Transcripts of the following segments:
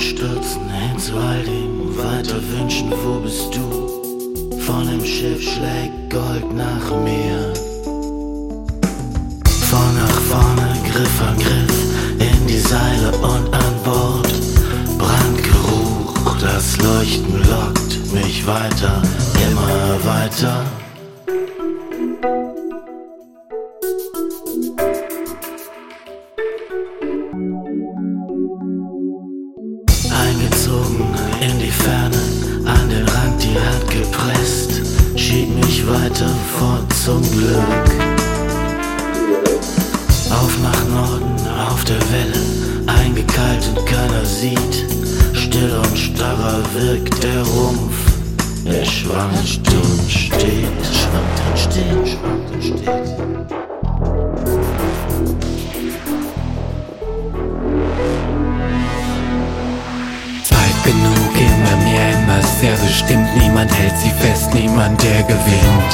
stürzen hin zu all dem weiter wünschen, wo bist du? Von dem Schiff schlägt Gold nach mir. Vor nach vorne, Griff an Griff, in die Seile und an Bord. Brandgeruch, das Leuchten lockt mich weiter, immer weiter. Weiter fort zum Glück. Auf nach Norden, auf der Welle, eingekalt und keiner sieht, still und starrer wirkt der Rumpf. Er schwankt und steht, schwankt und steht, schwankt und steht. Genug, immer mehr, immer sehr bestimmt. Niemand hält sie fest, niemand der gewinnt.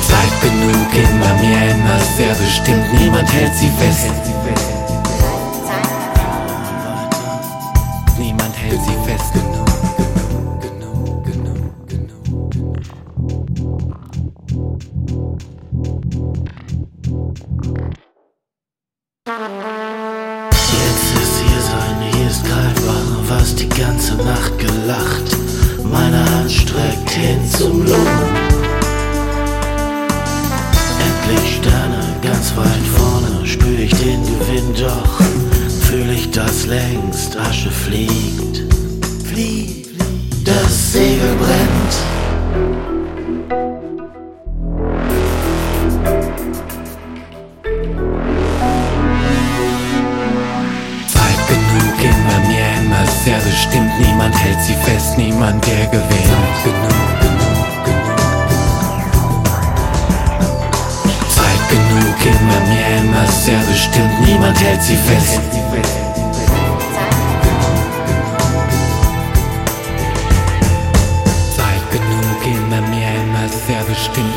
Zeit genug, immer mehr, immer sehr bestimmt. Niemand hält sie fest. Was die ganze Nacht gelacht. Meine Hand streckt hin zum Lohn. Endlich Sterne ganz weit vorne, spür ich den Gewinn doch. Fühl ich, dass längst Asche fliegt. Fliegt, das Segel. bestimmt, niemand hält sie fest, niemand der gewinnt. Genau, genau, genau. Zeit genug, immer mehr, immer sehr bestimmt, niemand hält sie fest. Zeit genug, immer mehr, immer sehr bestimmt.